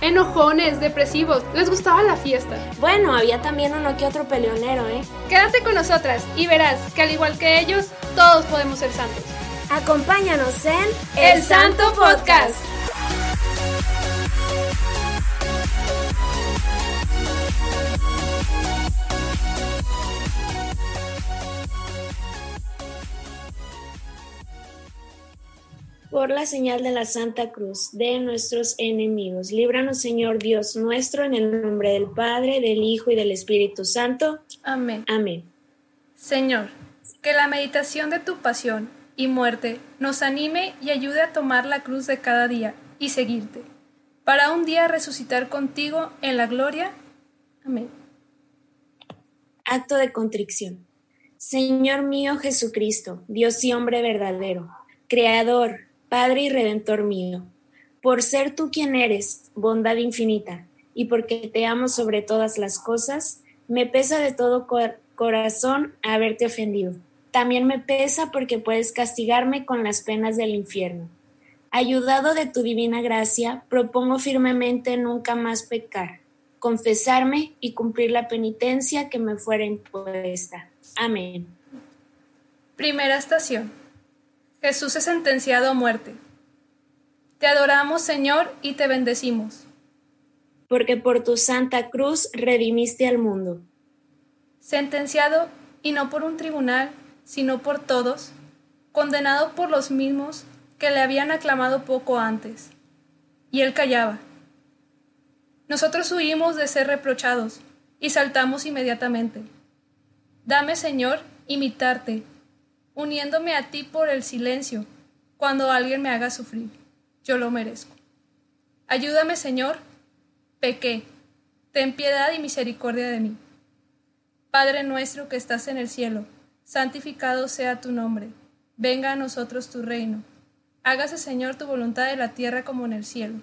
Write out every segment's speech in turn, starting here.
Enojones, depresivos, les gustaba la fiesta. Bueno, había también uno que otro peleonero, ¿eh? Quédate con nosotras y verás que al igual que ellos, todos podemos ser santos. Acompáñanos en El Santo Podcast. Por la señal de la Santa Cruz de nuestros enemigos, líbranos Señor Dios nuestro, en el nombre del Padre, del Hijo y del Espíritu Santo. Amén. Amén. Señor, que la meditación de tu pasión y muerte nos anime y ayude a tomar la cruz de cada día y seguirte, para un día resucitar contigo en la gloria. Amén. Acto de contrición. Señor mío Jesucristo, Dios y hombre verdadero, Creador, Padre y Redentor mío, por ser tú quien eres, bondad infinita, y porque te amo sobre todas las cosas, me pesa de todo corazón haberte ofendido. También me pesa porque puedes castigarme con las penas del infierno. Ayudado de tu divina gracia, propongo firmemente nunca más pecar, confesarme y cumplir la penitencia que me fuera impuesta. Amén. Primera estación. Jesús es sentenciado a muerte. Te adoramos, Señor, y te bendecimos. Porque por tu santa cruz redimiste al mundo. Sentenciado, y no por un tribunal, sino por todos, condenado por los mismos que le habían aclamado poco antes. Y él callaba. Nosotros huimos de ser reprochados y saltamos inmediatamente. Dame, Señor, imitarte uniéndome a ti por el silencio, cuando alguien me haga sufrir. Yo lo merezco. Ayúdame, Señor. Pequé. Ten piedad y misericordia de mí. Padre nuestro que estás en el cielo, santificado sea tu nombre. Venga a nosotros tu reino. Hágase, Señor, tu voluntad en la tierra como en el cielo.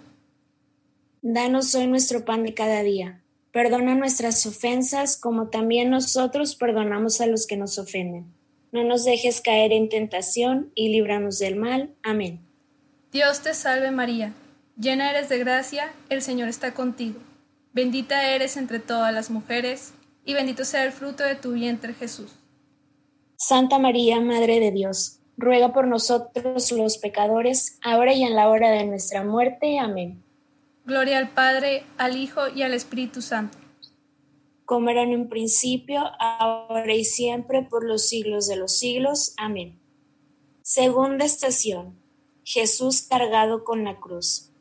Danos hoy nuestro pan de cada día. Perdona nuestras ofensas como también nosotros perdonamos a los que nos ofenden no nos dejes caer en tentación y líbranos del mal. Amén. Dios te salve María, llena eres de gracia, el Señor está contigo. Bendita eres entre todas las mujeres, y bendito sea el fruto de tu vientre Jesús. Santa María, Madre de Dios, ruega por nosotros los pecadores, ahora y en la hora de nuestra muerte. Amén. Gloria al Padre, al Hijo y al Espíritu Santo como era en un principio, ahora y siempre, por los siglos de los siglos. Amén. Segunda estación. Jesús cargado con la cruz.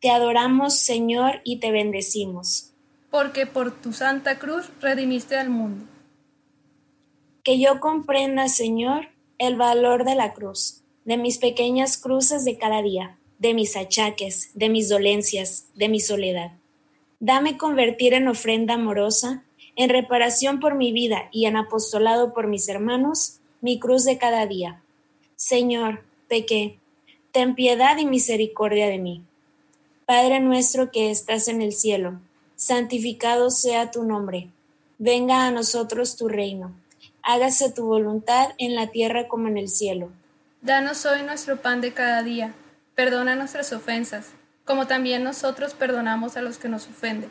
Te adoramos, Señor, y te bendecimos. Porque por tu santa cruz redimiste al mundo. Que yo comprenda, Señor, el valor de la cruz, de mis pequeñas cruces de cada día, de mis achaques, de mis dolencias, de mi soledad. Dame convertir en ofrenda amorosa en reparación por mi vida y en apostolado por mis hermanos, mi cruz de cada día. Señor, pequé, ten piedad y misericordia de mí. Padre nuestro que estás en el cielo, santificado sea tu nombre. Venga a nosotros tu reino. Hágase tu voluntad en la tierra como en el cielo. Danos hoy nuestro pan de cada día. Perdona nuestras ofensas, como también nosotros perdonamos a los que nos ofenden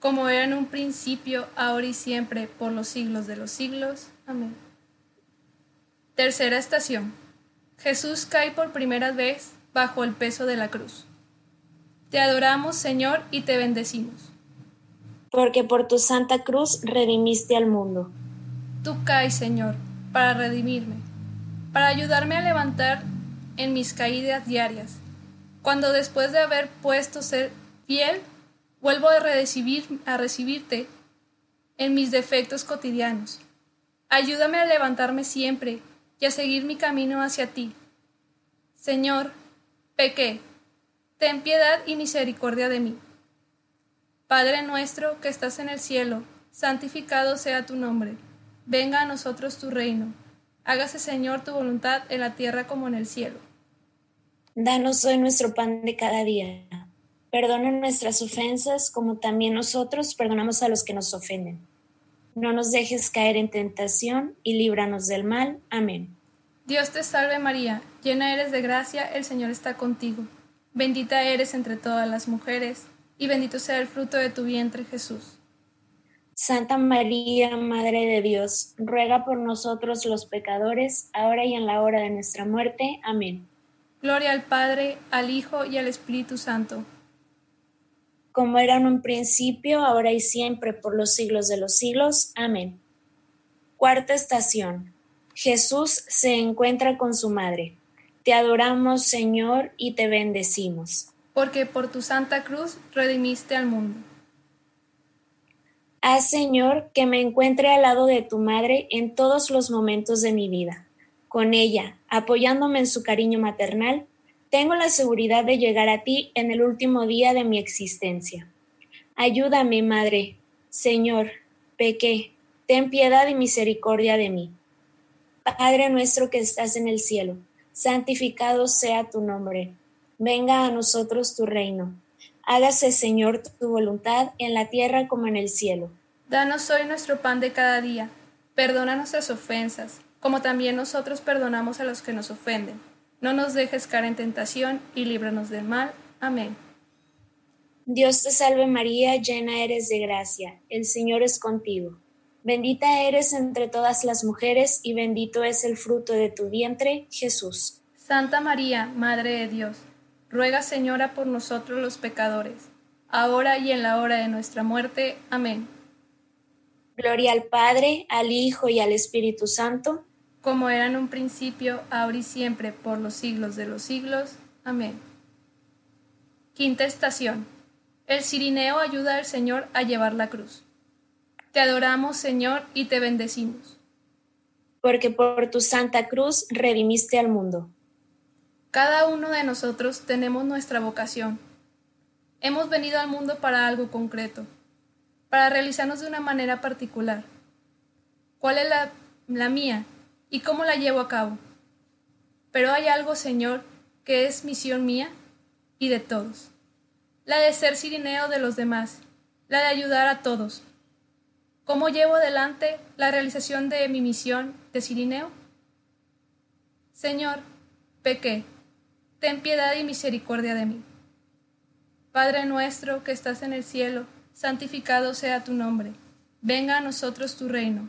como era en un principio, ahora y siempre, por los siglos de los siglos. Amén. Tercera estación. Jesús cae por primera vez bajo el peso de la cruz. Te adoramos, Señor, y te bendecimos. Porque por tu santa cruz redimiste al mundo. Tú caes, Señor, para redimirme, para ayudarme a levantar en mis caídas diarias. Cuando después de haber puesto ser fiel, vuelvo a, recibir, a recibirte en mis defectos cotidianos. Ayúdame a levantarme siempre y a seguir mi camino hacia ti. Señor, pequé, ten piedad y misericordia de mí. Padre nuestro que estás en el cielo, santificado sea tu nombre. Venga a nosotros tu reino. Hágase, Señor, tu voluntad en la tierra como en el cielo. Danos hoy nuestro pan de cada día. Perdona nuestras ofensas como también nosotros perdonamos a los que nos ofenden no nos dejes caer en tentación y líbranos del mal. Amén. Dios te salve María, llena eres de gracia, el Señor está contigo. Bendita eres entre todas las mujeres, y bendito sea el fruto de tu vientre Jesús. Santa María, Madre de Dios, ruega por nosotros los pecadores, ahora y en la hora de nuestra muerte. Amén. Gloria al Padre, al Hijo y al Espíritu Santo como era en un principio, ahora y siempre, por los siglos de los siglos. Amén. Cuarta estación. Jesús se encuentra con su madre. Te adoramos, Señor, y te bendecimos. Porque por tu santa cruz redimiste al mundo. Haz, Señor, que me encuentre al lado de tu madre en todos los momentos de mi vida. Con ella, apoyándome en su cariño maternal, tengo la seguridad de llegar a ti en el último día de mi existencia. Ayúdame, Madre. Señor, pequé. Ten piedad y misericordia de mí. Padre nuestro que estás en el cielo, santificado sea tu nombre. Venga a nosotros tu reino. Hágase, Señor, tu voluntad en la tierra como en el cielo. Danos hoy nuestro pan de cada día. Perdona nuestras ofensas, como también nosotros perdonamos a los que nos ofenden no nos dejes caer en tentación y líbranos del mal. Amén. Dios te salve María, llena eres de gracia, el Señor es contigo. Bendita eres entre todas las mujeres y bendito es el fruto de tu vientre, Jesús. Santa María, Madre de Dios, ruega Señora por nosotros los pecadores, ahora y en la hora de nuestra muerte. Amén. Gloria al Padre, al Hijo y al Espíritu Santo como era en un principio, ahora y siempre, por los siglos de los siglos. Amén. Quinta estación. El cirineo ayuda al Señor a llevar la cruz. Te adoramos, Señor, y te bendecimos. Porque por tu santa cruz redimiste al mundo. Cada uno de nosotros tenemos nuestra vocación. Hemos venido al mundo para algo concreto, para realizarnos de una manera particular. ¿Cuál es la, la mía? Y cómo la llevo a cabo. Pero hay algo, Señor, que es misión mía y de todos. La de ser sirineo de los demás, la de ayudar a todos. ¿Cómo llevo adelante la realización de mi misión de sirineo? Señor, pequé, ten piedad y misericordia de mí. Padre nuestro que estás en el cielo, santificado sea tu nombre. Venga a nosotros tu reino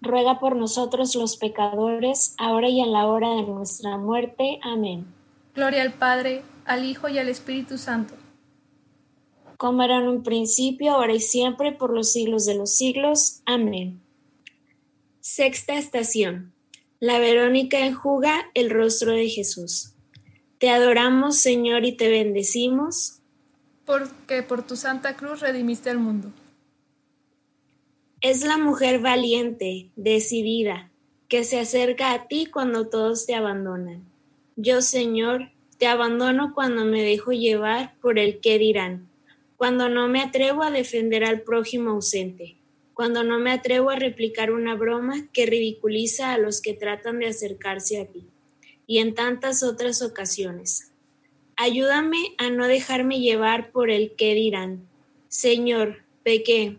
ruega por nosotros los pecadores, ahora y en la hora de nuestra muerte. Amén. Gloria al Padre, al Hijo y al Espíritu Santo. Como era en un principio, ahora y siempre, por los siglos de los siglos. Amén. Sexta estación. La Verónica enjuga el rostro de Jesús. Te adoramos, Señor, y te bendecimos. Porque por tu santa cruz redimiste al mundo. Es la mujer valiente, decidida, que se acerca a ti cuando todos te abandonan. Yo, Señor, te abandono cuando me dejo llevar por el qué dirán, cuando no me atrevo a defender al prójimo ausente, cuando no me atrevo a replicar una broma que ridiculiza a los que tratan de acercarse a ti, y en tantas otras ocasiones. Ayúdame a no dejarme llevar por el qué dirán. Señor, pequé,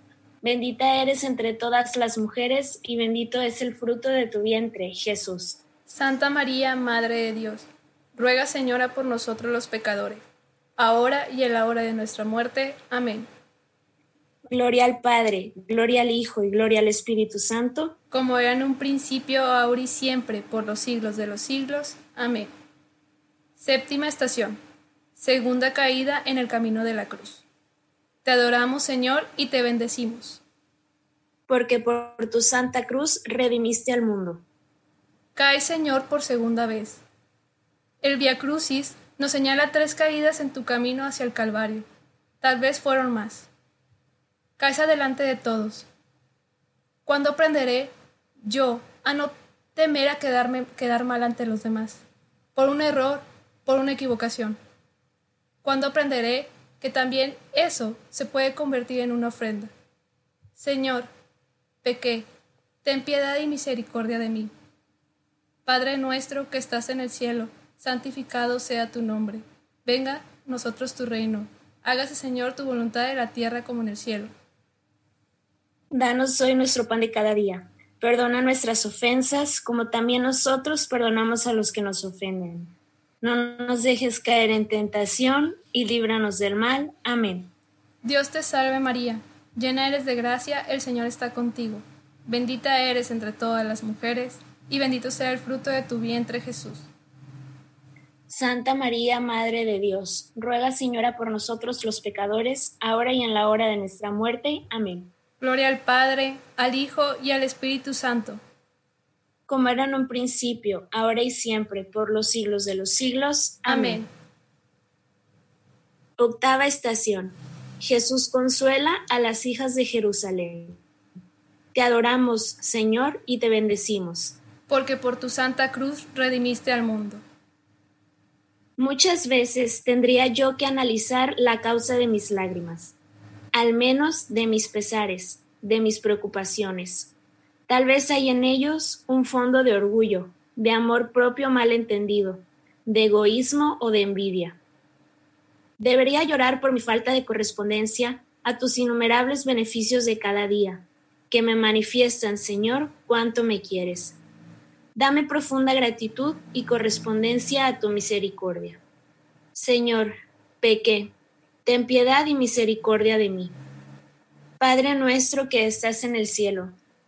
Bendita eres entre todas las mujeres y bendito es el fruto de tu vientre, Jesús. Santa María, Madre de Dios, ruega Señora por nosotros los pecadores, ahora y en la hora de nuestra muerte. Amén. Gloria al Padre, gloria al Hijo y gloria al Espíritu Santo. Como era en un principio, ahora y siempre, por los siglos de los siglos. Amén. Séptima estación. Segunda caída en el camino de la cruz. Te adoramos, Señor, y te bendecimos. Porque por tu santa cruz redimiste al mundo. Cae, Señor, por segunda vez. El Via Crucis nos señala tres caídas en tu camino hacia el Calvario. Tal vez fueron más. Caes adelante de todos. ¿Cuándo aprenderé yo a no temer a quedarme, quedar mal ante los demás? Por un error, por una equivocación. ¿Cuándo aprenderé que también eso se puede convertir en una ofrenda? Señor, pequé, ten piedad y misericordia de mí. Padre nuestro que estás en el cielo, santificado sea tu nombre. Venga nosotros tu reino. Hágase, Señor, tu voluntad en la tierra como en el cielo. Danos hoy nuestro pan de cada día. Perdona nuestras ofensas, como también nosotros perdonamos a los que nos ofenden no nos dejes caer en tentación y líbranos del mal. Amén. Dios te salve María, llena eres de gracia, el Señor está contigo. Bendita eres entre todas las mujeres, y bendito sea el fruto de tu vientre Jesús. Santa María, Madre de Dios, ruega Señora por nosotros los pecadores, ahora y en la hora de nuestra muerte. Amén. Gloria al Padre, al Hijo y al Espíritu Santo como era en un principio, ahora y siempre, por los siglos de los siglos. Amén. Octava estación. Jesús consuela a las hijas de Jerusalén. Te adoramos, Señor, y te bendecimos. Porque por tu santa cruz redimiste al mundo. Muchas veces tendría yo que analizar la causa de mis lágrimas, al menos de mis pesares, de mis preocupaciones Tal vez hay en ellos un fondo de orgullo, de amor propio mal entendido, de egoísmo o de envidia. Debería llorar por mi falta de correspondencia a tus innumerables beneficios de cada día, que me manifiestan, Señor, cuánto me quieres. Dame profunda gratitud y correspondencia a tu misericordia. Señor, pequé, ten piedad y misericordia de mí. Padre nuestro que estás en el cielo,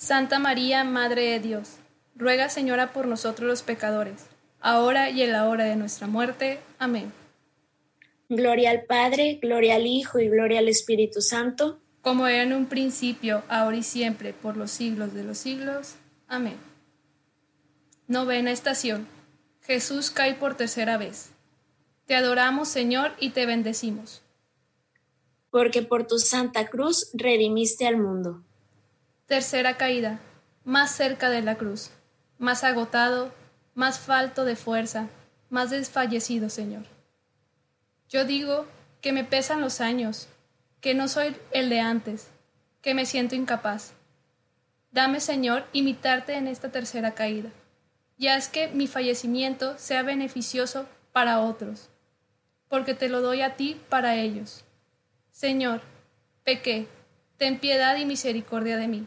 Santa María, Madre de Dios, ruega Señora por nosotros los pecadores, ahora y en la hora de nuestra muerte. Amén. Gloria al Padre, gloria al Hijo y gloria al Espíritu Santo. Como era en un principio, ahora y siempre, por los siglos de los siglos. Amén. Novena estación. Jesús cae por tercera vez. Te adoramos, Señor, y te bendecimos. Porque por tu santa cruz redimiste al mundo. Tercera caída, más cerca de la cruz, más agotado, más falto de fuerza, más desfallecido, Señor. Yo digo que me pesan los años, que no soy el de antes, que me siento incapaz. Dame, Señor, imitarte en esta tercera caída, y haz que mi fallecimiento sea beneficioso para otros, porque te lo doy a ti para ellos. Señor, pequé, ten piedad y misericordia de mí.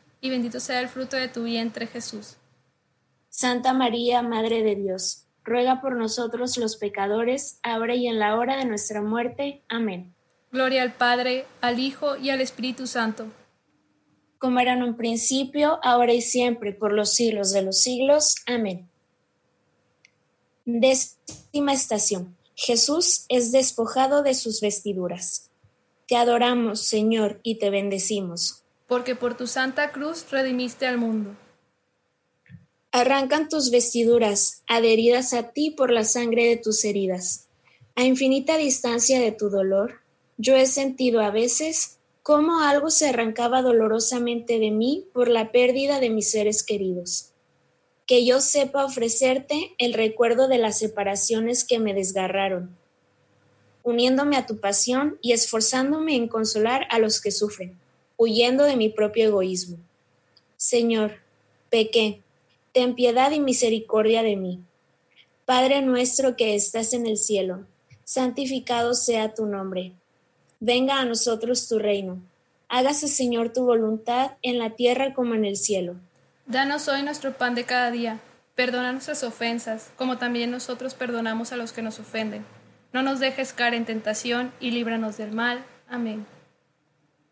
y bendito sea el fruto de tu vientre Jesús. Santa María, Madre de Dios, ruega por nosotros los pecadores, ahora y en la hora de nuestra muerte. Amén. Gloria al Padre, al Hijo y al Espíritu Santo. Como era en un principio, ahora y siempre, por los siglos de los siglos. Amén. Décima estación. Jesús es despojado de sus vestiduras. Te adoramos, Señor, y te bendecimos. Porque por tu santa cruz redimiste al mundo. Arrancan tus vestiduras, adheridas a ti por la sangre de tus heridas. A infinita distancia de tu dolor, yo he sentido a veces cómo algo se arrancaba dolorosamente de mí por la pérdida de mis seres queridos que yo sepa ofrecerte el recuerdo de las separaciones que me desgarraron, uniéndome a tu pasión y esforzándome en consolar a los que sufren, huyendo de mi propio egoísmo. Señor, pequé, ten piedad y misericordia de mí. Padre nuestro que estás en el cielo, santificado sea tu nombre. Venga a nosotros tu reino. Hágase, Señor, tu voluntad en la tierra como en el cielo. Danos hoy nuestro pan de cada día. Perdona nuestras ofensas, como también nosotros perdonamos a los que nos ofenden. No nos dejes caer en tentación y líbranos del mal. Amén.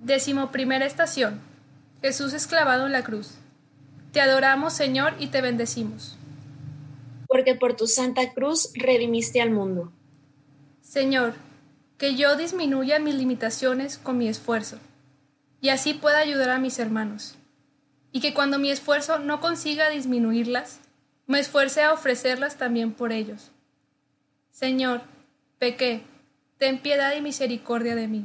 Décimo primera estación. Jesús esclavado en la cruz. Te adoramos, Señor, y te bendecimos. Porque por tu santa cruz redimiste al mundo. Señor, que yo disminuya mis limitaciones con mi esfuerzo, y así pueda ayudar a mis hermanos y que cuando mi esfuerzo no consiga disminuirlas, me esfuerce a ofrecerlas también por ellos. Señor, pequé, ten piedad y misericordia de mí.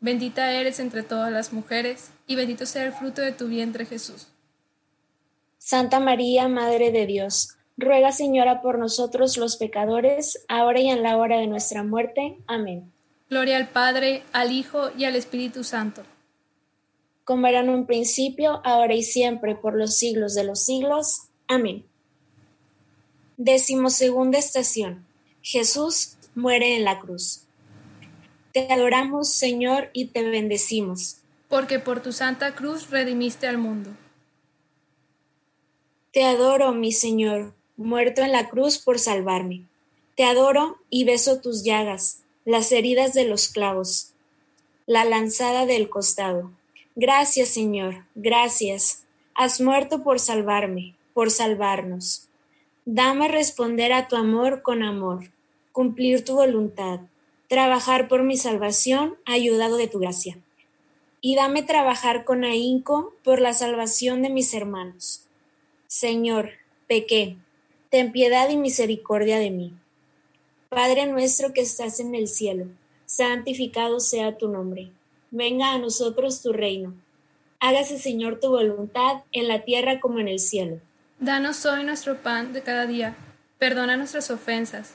Bendita eres entre todas las mujeres, y bendito sea el fruto de tu vientre Jesús. Santa María, Madre de Dios, ruega Señora por nosotros los pecadores, ahora y en la hora de nuestra muerte. Amén. Gloria al Padre, al Hijo y al Espíritu Santo. Como era en un principio, ahora y siempre, por los siglos de los siglos. Amén. Decimosegunda estación. Jesús muere en la cruz. Te adoramos, Señor, y te bendecimos. Porque por tu santa cruz redimiste al mundo. Te adoro, mi Señor, muerto en la cruz por salvarme. Te adoro y beso tus llagas, las heridas de los clavos, la lanzada del costado. Gracias, Señor, gracias. Has muerto por salvarme por salvarnos. Dame responder a tu amor con amor, cumplir tu voluntad, trabajar por mi salvación, ayudado de tu gracia. Y dame trabajar con ahínco por la salvación de mis hermanos. Señor, pequé, ten piedad y misericordia de mí. Padre nuestro que estás en el cielo, santificado sea tu nombre. Venga a nosotros tu reino. Hágase, Señor, tu voluntad en la tierra como en el cielo. Danos hoy nuestro pan de cada día. Perdona nuestras ofensas,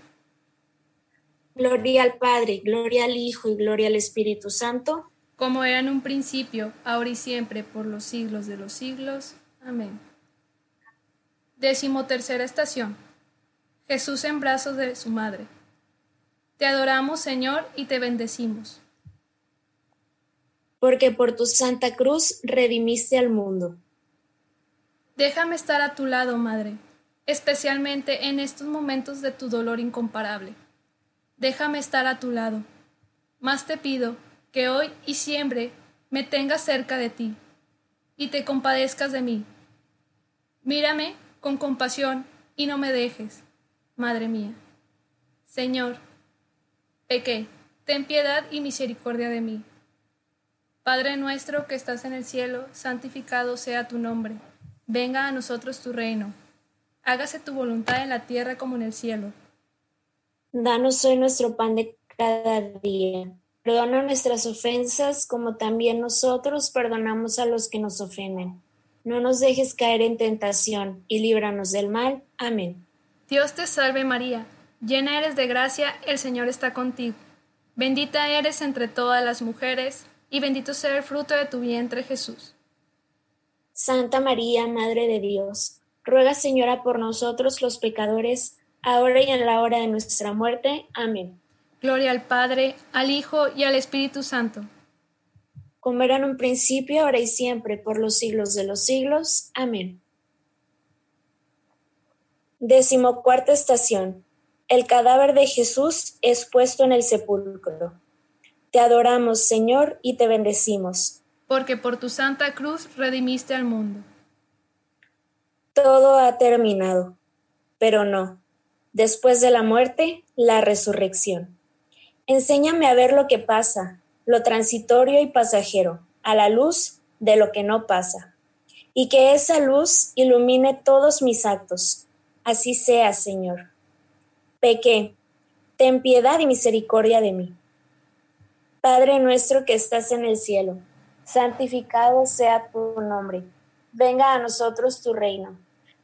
Gloria al Padre, gloria al Hijo y gloria al Espíritu Santo. como era en un principio, ahora y siempre, por los siglos de los siglos. Amén. Décimo tercera estación. Jesús en brazos de su madre. Te adoramos, Señor, y te bendecimos. Porque por tu santa cruz redimiste al mundo. Déjame estar a tu lado, Madre, especialmente en estos momentos de tu dolor incomparable. Déjame estar a tu lado. Más te pido que hoy y siempre me tengas cerca de ti y te compadezcas de mí. Mírame con compasión y no me dejes, Madre mía. Señor, pequé, ten piedad y misericordia de mí. Padre nuestro que estás en el cielo, santificado sea tu nombre. Venga a nosotros tu reino. Hágase tu voluntad en la tierra como en el cielo. Danos hoy nuestro pan de cada día Perdona nuestras ofensas como también nosotros perdonamos a los que nos ofenden. No nos dejes caer en tentación y líbranos del mal. Amén. Dios te salve María, llena eres de gracia, el Señor está contigo. Bendita eres entre todas las mujeres, y bendito sea el fruto de tu vientre Jesús. Santa María, Madre de Dios, ruega Señora por nosotros los pecadores, ahora y en la hora de nuestra muerte. Amén. Gloria al Padre, al Hijo y al Espíritu Santo. Como era en un principio, ahora y siempre, por los siglos de los siglos. Amén. Décimo cuarta estación. El cadáver de Jesús es puesto en el sepulcro. Te adoramos, Señor, y te bendecimos. Porque por tu santa cruz redimiste al mundo. Todo ha terminado, pero no. Después de la muerte, la resurrección. Enséñame a ver lo que pasa, lo transitorio y pasajero, a la luz de lo que no pasa, y que esa luz ilumine todos mis actos. Así sea, Señor. Pequé, ten piedad y misericordia de mí. Padre nuestro que estás en el cielo, santificado sea tu nombre. Venga a nosotros tu reino.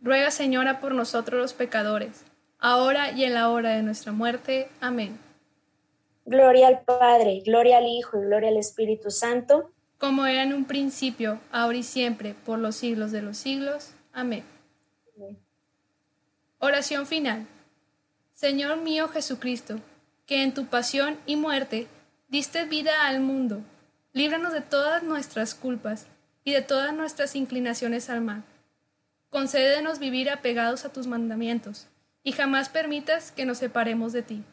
ruega Señora por nosotros los pecadores, ahora y en la hora de nuestra muerte. Amén. Gloria al Padre, gloria al Hijo y gloria al Espíritu Santo. Como era en un principio, ahora y siempre, por los siglos de los siglos. Amén. Oración final. Señor mío Jesucristo, que en tu pasión y muerte diste vida al mundo, líbranos de todas nuestras culpas y de todas nuestras inclinaciones al mal. Concédenos vivir apegados a tus mandamientos, y jamás permitas que nos separemos de ti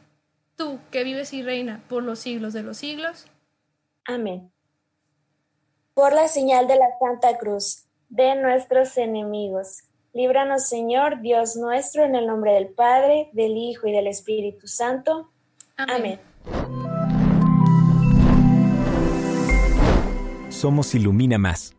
tú que vives y reina por los siglos de los siglos. Amén. Por la señal de la Santa Cruz de nuestros enemigos, líbranos Señor, Dios nuestro, en el nombre del Padre, del Hijo y del Espíritu Santo. Amén. Somos Ilumina Más.